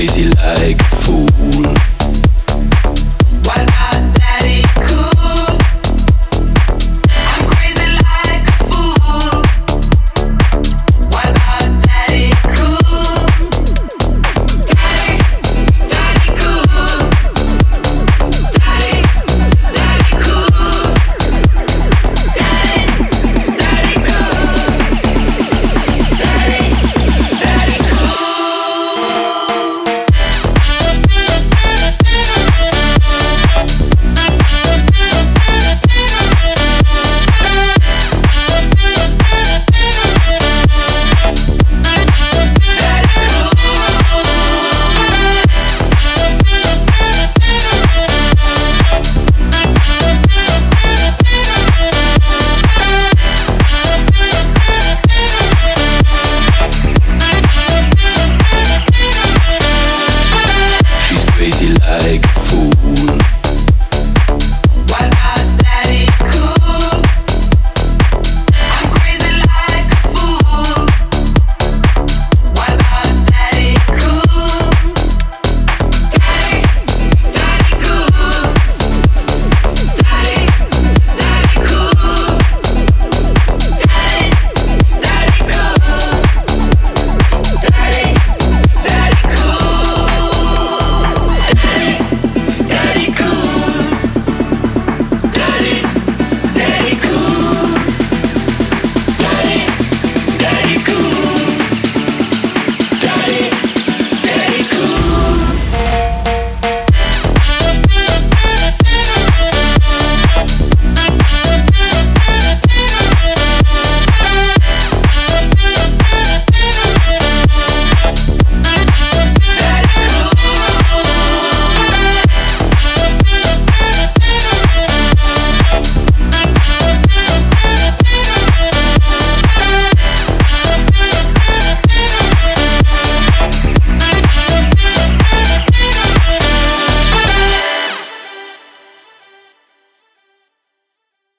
crazy like a fool like